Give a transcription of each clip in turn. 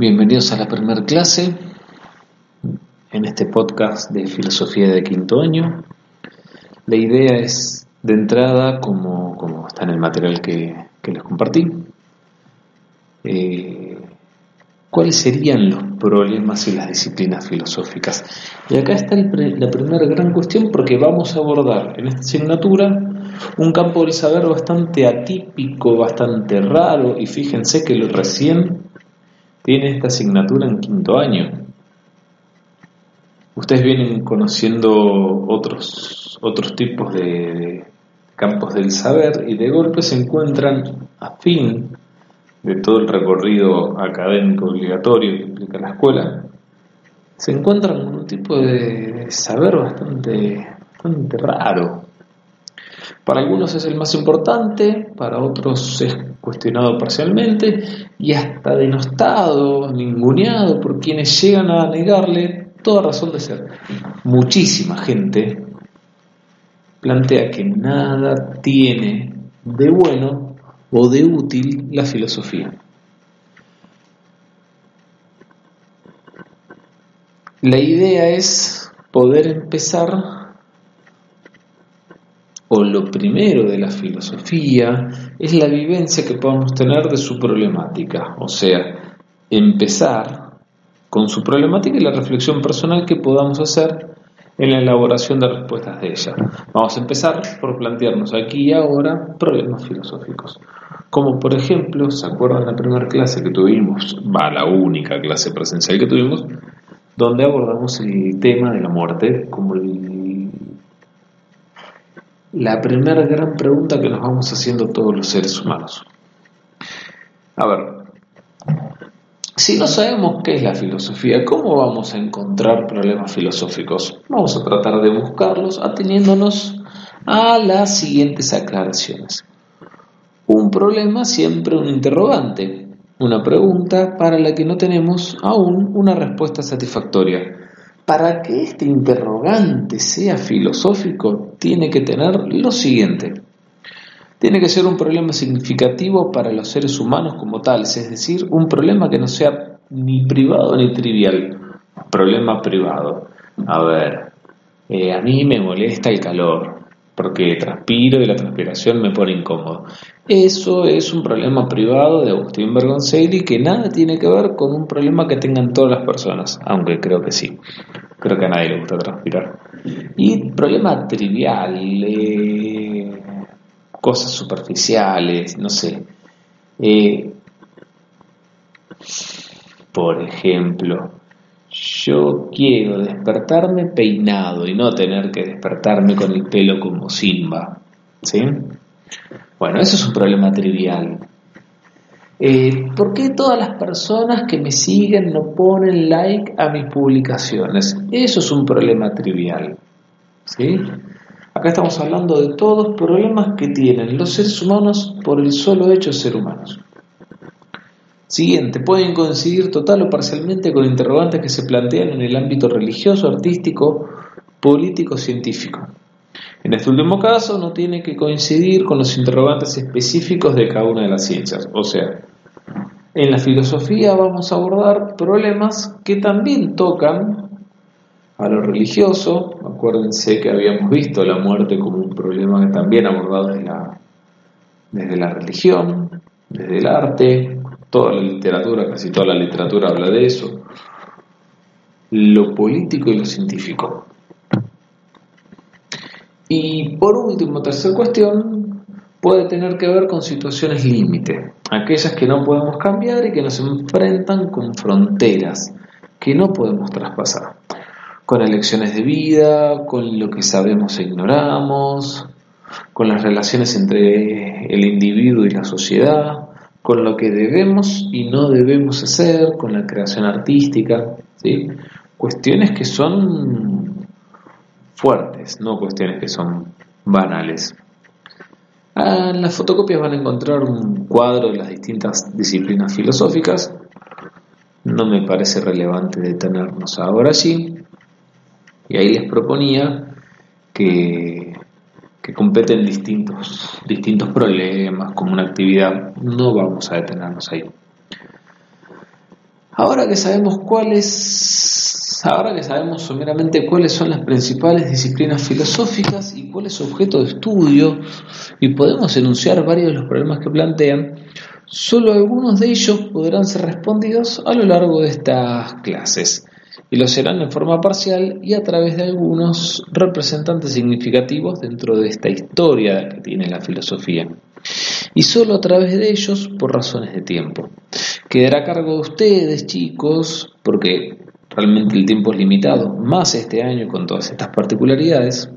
Bienvenidos a la primera clase en este podcast de filosofía de quinto año. La idea es de entrada, como, como está en el material que, les compartí, eh, cuáles serían los problemas y las disciplinas filosóficas. Y acá está la primera gran cuestión porque vamos a abordar en esta asignatura un campo del saber bastante atípico, bastante raro, y fíjense que lo recién tiene esta asignatura en quinto año. Ustedes vienen conociendo otros, otros tipos de, campos del saber y de golpe se encuentran a fin de todo el recorrido académico obligatorio que implica la escuela, se encuentran con un tipo de saber bastante, bastante raro. Para algunos es el más importante, para otros es cuestionado parcialmente y hasta denostado, ninguneado por quienes llegan a negarle toda razón de ser. Muchísima gente plantea que nada tiene de bueno o de útil la filosofía. La idea es poder empezar o lo primero de la filosofía es la vivencia que podemos tener de su problemática, o sea, empezar con su problemática y la reflexión personal que podamos hacer en la elaboración de respuestas de ella. Vamos a empezar por plantearnos aquí y ahora problemas filosóficos. Como por ejemplo, ¿se acuerdan la primera clase que tuvimos? Va, la única clase presencial que tuvimos, donde abordamos el tema de la muerte como el la primera gran pregunta que nos vamos haciendo todos los seres humanos. A ver, si no sabemos qué es la filosofía, ¿cómo vamos a encontrar problemas filosóficos? Vamos a tratar de buscarlos ateniéndonos a las siguientes aclaraciones. Un problema siempre un interrogante, una pregunta para la que no tenemos aún una respuesta satisfactoria. Para que este interrogante sea filosófico, tiene que tener lo siguiente. Tiene que ser un problema significativo para los seres humanos como tales, es decir, un problema que no sea ni privado ni trivial. Problema privado. A ver, eh, a mí me molesta el calor porque transpiro y la transpiración me pone incómodo. Eso es un problema privado de Agustín Bergoncelli que nada tiene que ver con un problema que tengan todas las personas, aunque creo que sí. Creo que a nadie le gusta transpirar. Y problema trivial, eh, cosas superficiales, no sé. Eh, por ejemplo, yo quiero despertarme peinado y no tener que despertarme con el pelo como Simba. ¿Sí? Bueno, eso es un problema trivial. Eh, ¿Por qué todas las personas que me siguen no ponen like a mis publicaciones? Eso es un problema trivial. ¿Sí? Acá estamos hablando de todos problemas que tienen los seres humanos por el solo hecho de ser humanos. Siguiente, pueden coincidir total o parcialmente con interrogantes que se plantean en el ámbito religioso, artístico, político, científico. En este último caso no tiene que coincidir con los interrogantes específicos de cada una de las ciencias. O sea, en la filosofía vamos a abordar problemas que también tocan a lo religioso. Acuérdense que habíamos visto la muerte como un problema que también abordado desde la, desde la religión, desde el arte, toda la literatura, casi toda la literatura habla de eso, lo político y lo científico. Y por último, tercera cuestión, puede tener que ver con situaciones límite, aquellas que no podemos cambiar y que nos enfrentan con fronteras que no podemos traspasar, con elecciones de vida, con lo que sabemos e ignoramos, con las relaciones entre el individuo y la sociedad, con lo que debemos y no debemos hacer, con la creación artística, ¿sí? cuestiones que son fuertes, no cuestiones que son banales. Ah, en las fotocopias van a encontrar un cuadro de las distintas disciplinas filosóficas. No me parece relevante detenernos ahora allí. Y ahí les proponía que que competen distintos, distintos problemas como una actividad, no vamos a detenernos ahí. Ahora que sabemos cuáles, ahora que sabemos someramente cuáles son las principales disciplinas filosóficas y cuál es su objeto de estudio, y podemos enunciar varios de los problemas que plantean, solo algunos de ellos podrán ser respondidos a lo largo de estas clases, y lo serán en forma parcial y a través de algunos representantes significativos dentro de esta historia que tiene la filosofía y solo a través de ellos por razones de tiempo. Quedará a cargo de ustedes, chicos, porque realmente el tiempo es limitado, más este año con todas estas particularidades.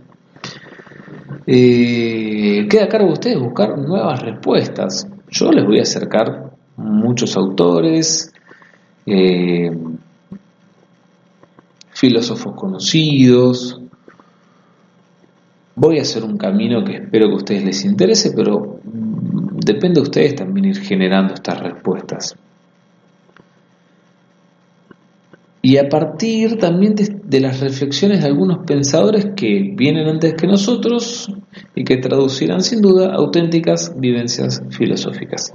Eh, queda a cargo de ustedes buscar nuevas respuestas. Yo les voy a acercar muchos autores, eh, filósofos conocidos. Voy a hacer un camino que espero que a ustedes les interese, pero depende de ustedes también ir generando estas respuestas. Y a partir también de, las reflexiones de algunos pensadores que vienen antes que nosotros y que traducirán sin duda auténticas vivencias filosóficas.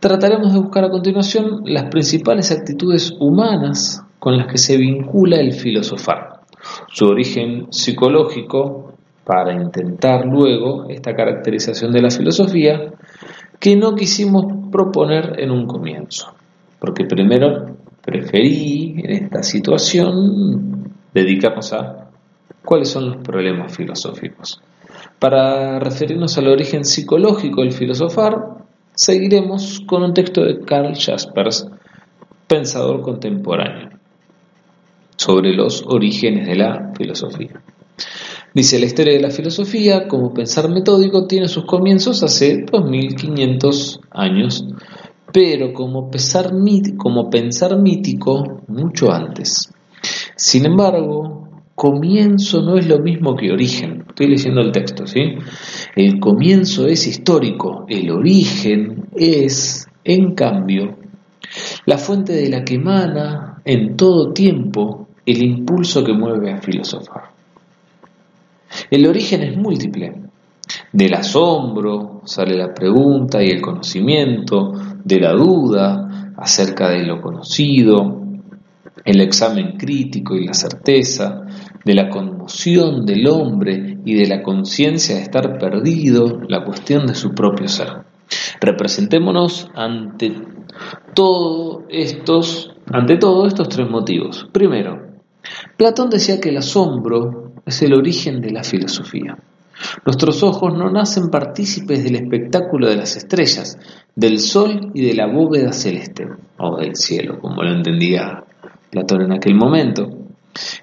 Trataremos de buscar a continuación las principales actitudes humanas con las que se vincula el filosofar, su origen psicológico, para intentar luego esta caracterización de la filosofía que no quisimos proponer en un comienzo, porque primero preferí en esta situación dedicarnos a cuáles son los problemas filosóficos. Para referirnos al origen psicológico del filosofar, seguiremos con un texto de Karl Jaspers, pensador contemporáneo, sobre los orígenes de la filosofía. Dice, la historia de la filosofía como pensar metódico tiene sus comienzos hace 2500 años, pero como como pensar mítico mucho antes. Sin embargo, comienzo no es lo mismo que origen. Estoy leyendo el texto, ¿sí? El comienzo es histórico, el origen es, en cambio, la fuente de la que emana en todo tiempo el impulso que mueve a filosofar. El origen es múltiple. Del asombro sale la pregunta y el conocimiento, de la duda acerca de lo conocido, el examen crítico y la certeza, de la conmoción del hombre y de la conciencia de estar perdido, la cuestión de su propio ser. Representémonos ante estos, ante todos estos tres motivos. Primero, Platón decía que el asombro es el origen de la filosofía. Nuestros ojos no nacen partícipes del espectáculo de las estrellas, del sol y de la bóveda celeste, o del cielo, como lo entendía Platón en aquel momento.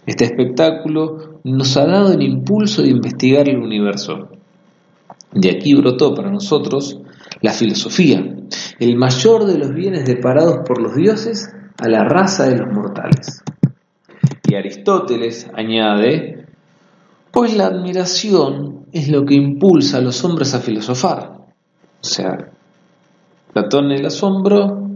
Este espectáculo nos ha dado el impulso de investigar el universo. De aquí brotó para nosotros la filosofía, el mayor de los bienes deparados por los dioses a la raza de los mortales. Y Aristóteles añade, pues la admiración es lo que impulsa a los hombres a filosofar. O sea, Platón el asombro,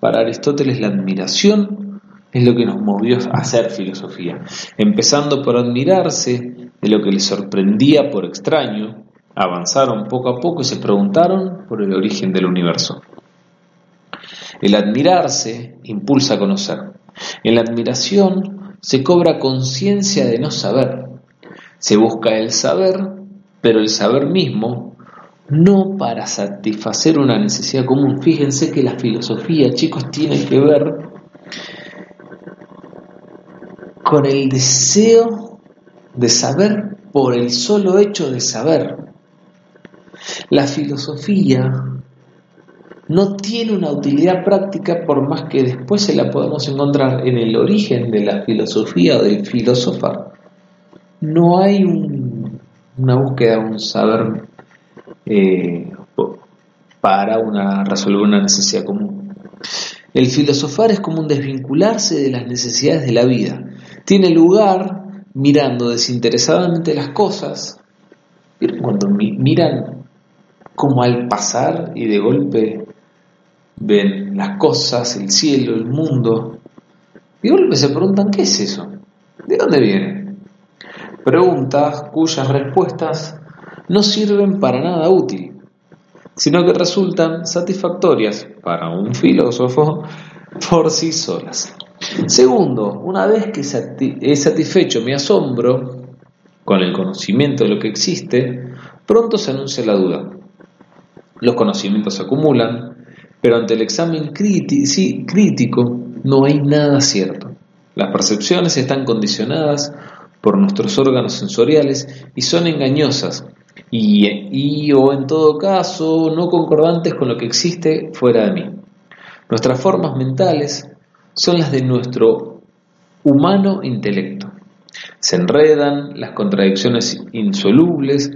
para Aristóteles la admiración es lo que nos movió a hacer filosofía. Empezando por admirarse de lo que les sorprendía por extraño, avanzaron poco a poco y se preguntaron por el origen del universo. El admirarse impulsa a conocer. En la admiración se cobra conciencia de no saber. Se busca el saber, pero el saber mismo no para satisfacer una necesidad común. Fíjense que la filosofía, chicos, tiene que ver con el deseo de saber por el solo hecho de saber. La filosofía no tiene una utilidad práctica por más que después se la podamos encontrar en el origen de la filosofía o del filosofar no hay una búsqueda, un saber eh, para una, resolver una necesidad común. El filosofar es como un desvincularse de las necesidades de la vida. Tiene lugar mirando desinteresadamente las cosas, cuando miran como al pasar y de golpe ven las cosas, el cielo, el mundo, y golpe se preguntan, ¿qué es eso? ¿De dónde viene? preguntas cuyas respuestas no sirven para nada útil. sino que resultan satisfactorias para un filósofo por sí solas. Segundo, una vez que he satisfecho mi asombro con el conocimiento de lo que existe, pronto se anuncia la duda. Los conocimientos se acumulan, pero ante el examen crítico no hay nada cierto. Las percepciones están condicionadas por nuestros órganos sensoriales y son engañosas y, y o en todo caso no concordantes con lo que existe fuera de mí. Nuestras formas mentales son las de nuestro humano intelecto. Se enredan las contradicciones insolubles,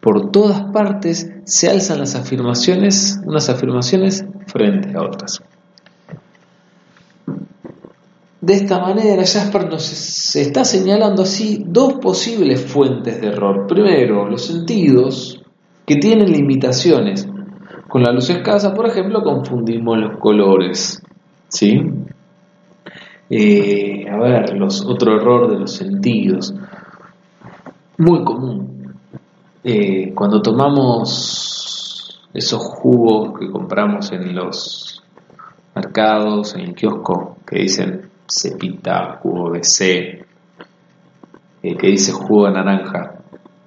por todas partes se alzan las afirmaciones, unas afirmaciones frente a otras. De esta manera, Jasper nos está señalando así dos posibles fuentes de error. Primero, los sentidos que tienen limitaciones. Con la luz escasa, por ejemplo, confundimos los colores. ¿Sí? Eh, a ver, los, otro error de los sentidos. Muy común. Eh, cuando tomamos esos jugos que compramos en los mercados, en el kiosco, que dicen cepita, jugo de C, eh, que dice jugo de naranja.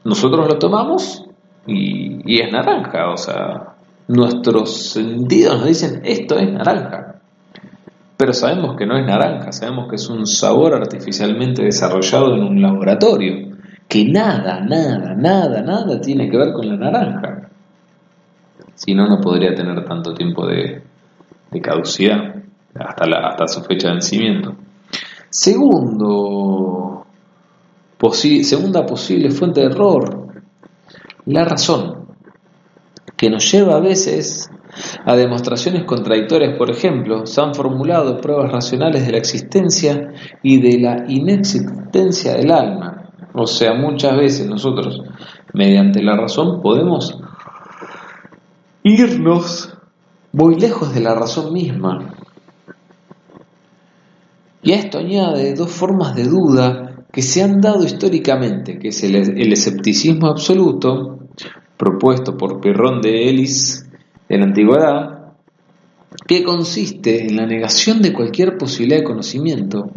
Nosotros lo tomamos y, es naranja, o sea, nuestros sentidos nos dicen esto es naranja. Pero sabemos que no es naranja, sabemos que es un sabor artificialmente desarrollado en un laboratorio, que nada, nada, nada, nada tiene que ver con la naranja. Si no, no podría tener tanto tiempo de caducidad hasta, su fecha de vencimiento. Segundo, segunda posible fuente de error, la razón, que nos lleva a veces a demostraciones contradictorias, por ejemplo, se han formulado pruebas racionales de la existencia y de la inexistencia del alma. O sea, muchas veces nosotros, mediante la razón, podemos irnos muy lejos de la razón misma. Y a esto añade dos formas de duda que se han dado históricamente, que es el, escepticismo absoluto, propuesto por Pirrón de Elis en la antigüedad, que consiste en la negación de cualquier posibilidad de conocimiento,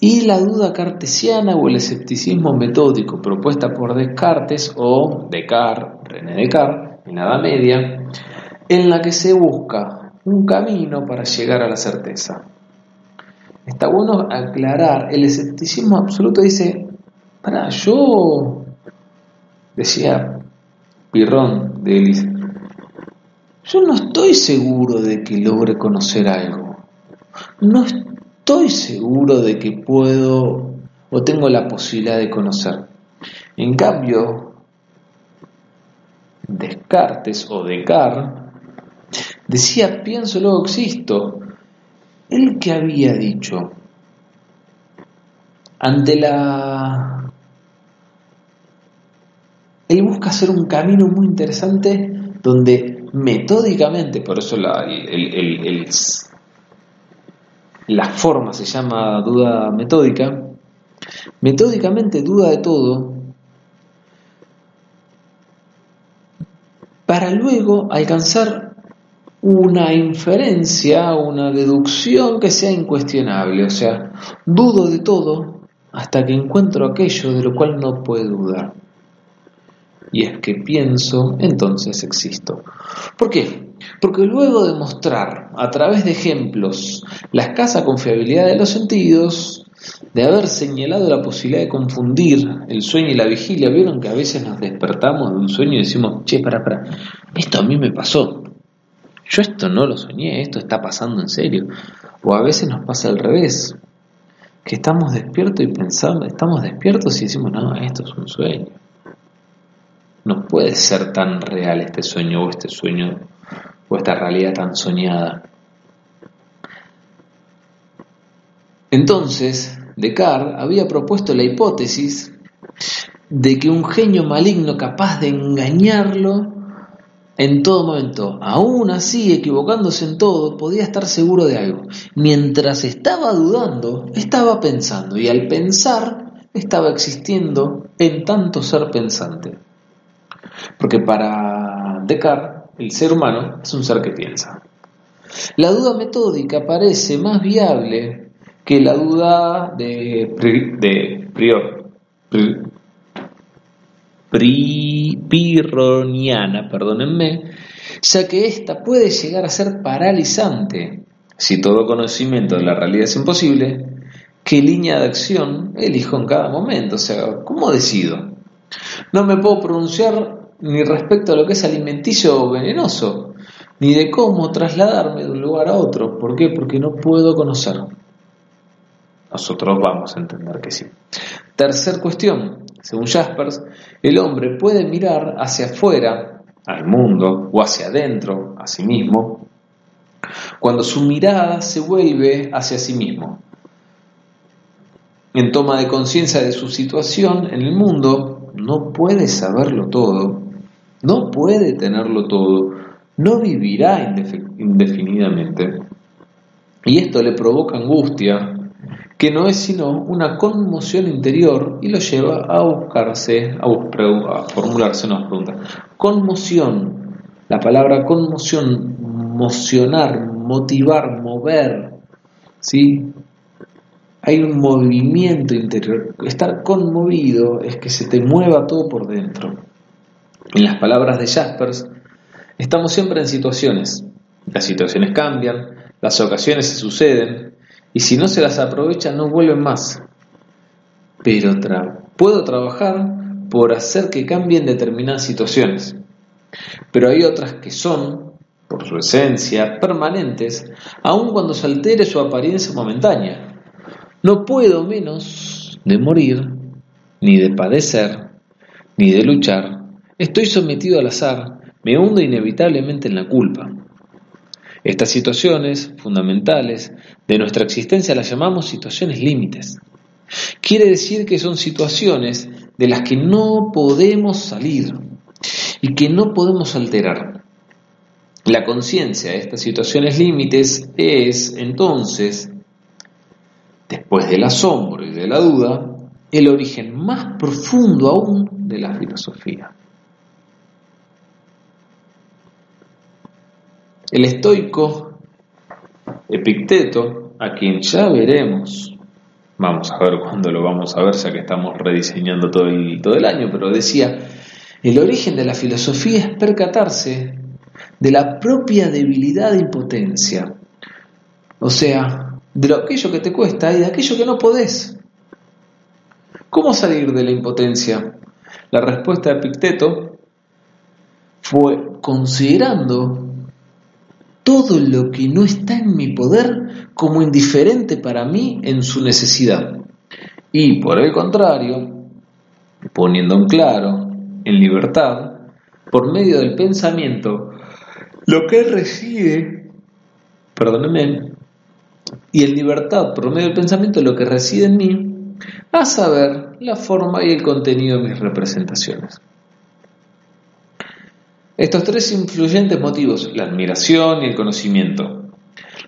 y la duda cartesiana o el escepticismo metódico propuesta por Descartes o Descartes, René Descartes, en la Media, en la que se busca un camino para llegar a la certeza. Está bueno aclarar, el escepticismo absoluto dice, para, yo, decía Pirrón de Elise, yo no estoy seguro de que logre conocer algo, no estoy seguro de que puedo o tengo la posibilidad de conocer. En cambio, Descartes o Descartes decía, pienso, luego existo, ¿El que había dicho? Ante la... Él busca hacer un camino muy interesante donde metódicamente, por eso la, la forma se llama duda metódica, metódicamente duda de todo, para luego alcanzar una inferencia, una deducción que sea incuestionable, o sea, dudo de todo hasta que encuentro aquello de lo cual no puedo dudar. Y es que pienso, entonces existo. ¿Por qué? Porque luego de mostrar a través de ejemplos la escasa confiabilidad de los sentidos, de haber señalado la posibilidad de confundir el sueño y la vigilia, vieron que a veces nos despertamos de un sueño y decimos, che, para, para, esto a mí me pasó, yo esto no lo soñé, esto está pasando en serio. O a veces nos pasa al revés, que estamos despiertos y pensando, estamos despiertos y decimos, no, esto es un sueño. No puede ser tan real este sueño o este sueño o esta realidad tan soñada. Entonces, Descartes había propuesto la hipótesis de que un genio maligno capaz de engañarlo en todo momento. Aún así, equivocándose en todo, podía estar seguro de algo. Mientras estaba dudando, estaba pensando, y al pensar, estaba existiendo en tanto ser pensante. Porque para Descartes, el ser humano es un ser que piensa. La duda metódica parece más viable que la duda de, de prior, pirroniana, perdónenme, ya que ésta puede llegar a ser paralizante. Si todo conocimiento de la realidad es imposible, ¿qué línea de acción elijo en cada momento? O sea, ¿cómo decido? No me puedo pronunciar ni respecto a lo que es alimenticio o venenoso, ni de cómo trasladarme de un lugar a otro. ¿Por qué? Porque no puedo conocer. Nosotros vamos a entender que sí. Tercer cuestión, según Jaspers, el hombre puede mirar hacia afuera, al mundo, o hacia adentro, a sí mismo, cuando su mirada se vuelve hacia sí mismo. En toma de conciencia de su situación en el mundo, no puede saberlo todo, no puede tenerlo todo, no vivirá indefinidamente. Y esto le provoca angustia, que no es sino una conmoción interior y lo lleva a buscarse, a, formularse una pregunta. Conmoción, la palabra conmoción, mocionar, motivar, mover, ¿sí? Hay un movimiento interior. Estar conmovido es que se te mueva todo por dentro. En las palabras de Jaspers, estamos siempre en situaciones. Las situaciones cambian, las ocasiones se suceden, y si no se las aprovecha no vuelven más. Pero puedo trabajar por hacer que cambien determinadas situaciones. Pero hay otras que son, por su esencia, permanentes, aun cuando se altere su apariencia momentánea. No puedo menos de morir, ni de padecer, ni de luchar. Estoy sometido al azar, me hundo inevitablemente en la culpa. Estas situaciones fundamentales de nuestra existencia las llamamos situaciones límites. Quiere decir que son situaciones de las que no podemos salir y que no podemos alterar. La conciencia de estas situaciones límites es entonces, después del asombro y de la duda, el origen más profundo aún de la filosofía. El estoico Epicteto, a quien ya veremos, vamos a ver cuándo lo vamos a ver, ya que estamos rediseñando todo el, todo el año, pero decía, el origen de la filosofía es percatarse de la propia debilidad e impotencia, o sea, de aquello que te cuesta y de aquello que no podés. ¿Cómo salir de la impotencia? La respuesta de Epicteto fue considerando todo lo que no está en mi poder como indiferente para mí en su necesidad. Y por el contrario, poniendo en claro, en libertad, por medio del pensamiento, lo que reside, perdónenme, y en libertad, por medio del pensamiento, lo que reside en mí, a saber la forma y el contenido de mis representaciones. Estos tres influyentes motivos, la admiración y el conocimiento,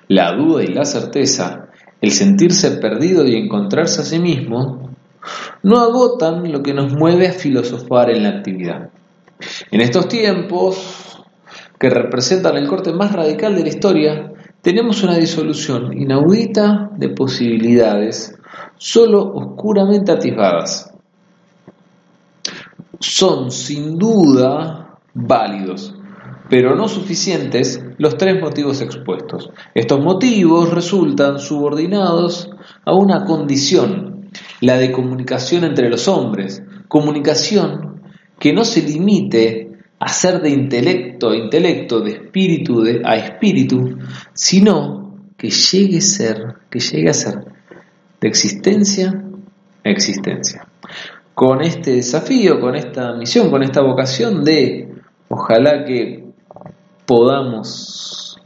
la duda y la certeza, el sentirse perdido y encontrarse a sí mismo, no agotan lo que nos mueve a filosofar en la actividad. En estos tiempos, que representan el corte más radical de la historia, tenemos una disolución inaudita de posibilidades, solo oscuramente atisbadas. Son sin duda válidos, pero no suficientes los tres motivos expuestos. Estos motivos resultan subordinados a una condición, la de comunicación entre los hombres, comunicación que no se limite a ser de intelecto a intelecto, de espíritu a espíritu, sino que llegue a ser, que llegue a ser de existencia a existencia. Con este desafío, con esta misión, con esta vocación de Ojalá que podamos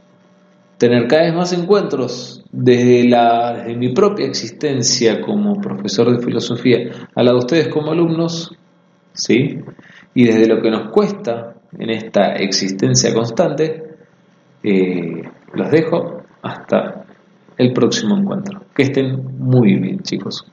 tener cada vez más encuentros desde, la, desde mi propia existencia como profesor de filosofía a la de ustedes como alumnos, ¿sí? Y desde lo que nos cuesta en esta existencia constante, eh, los dejo hasta el próximo encuentro. Que estén muy bien, chicos.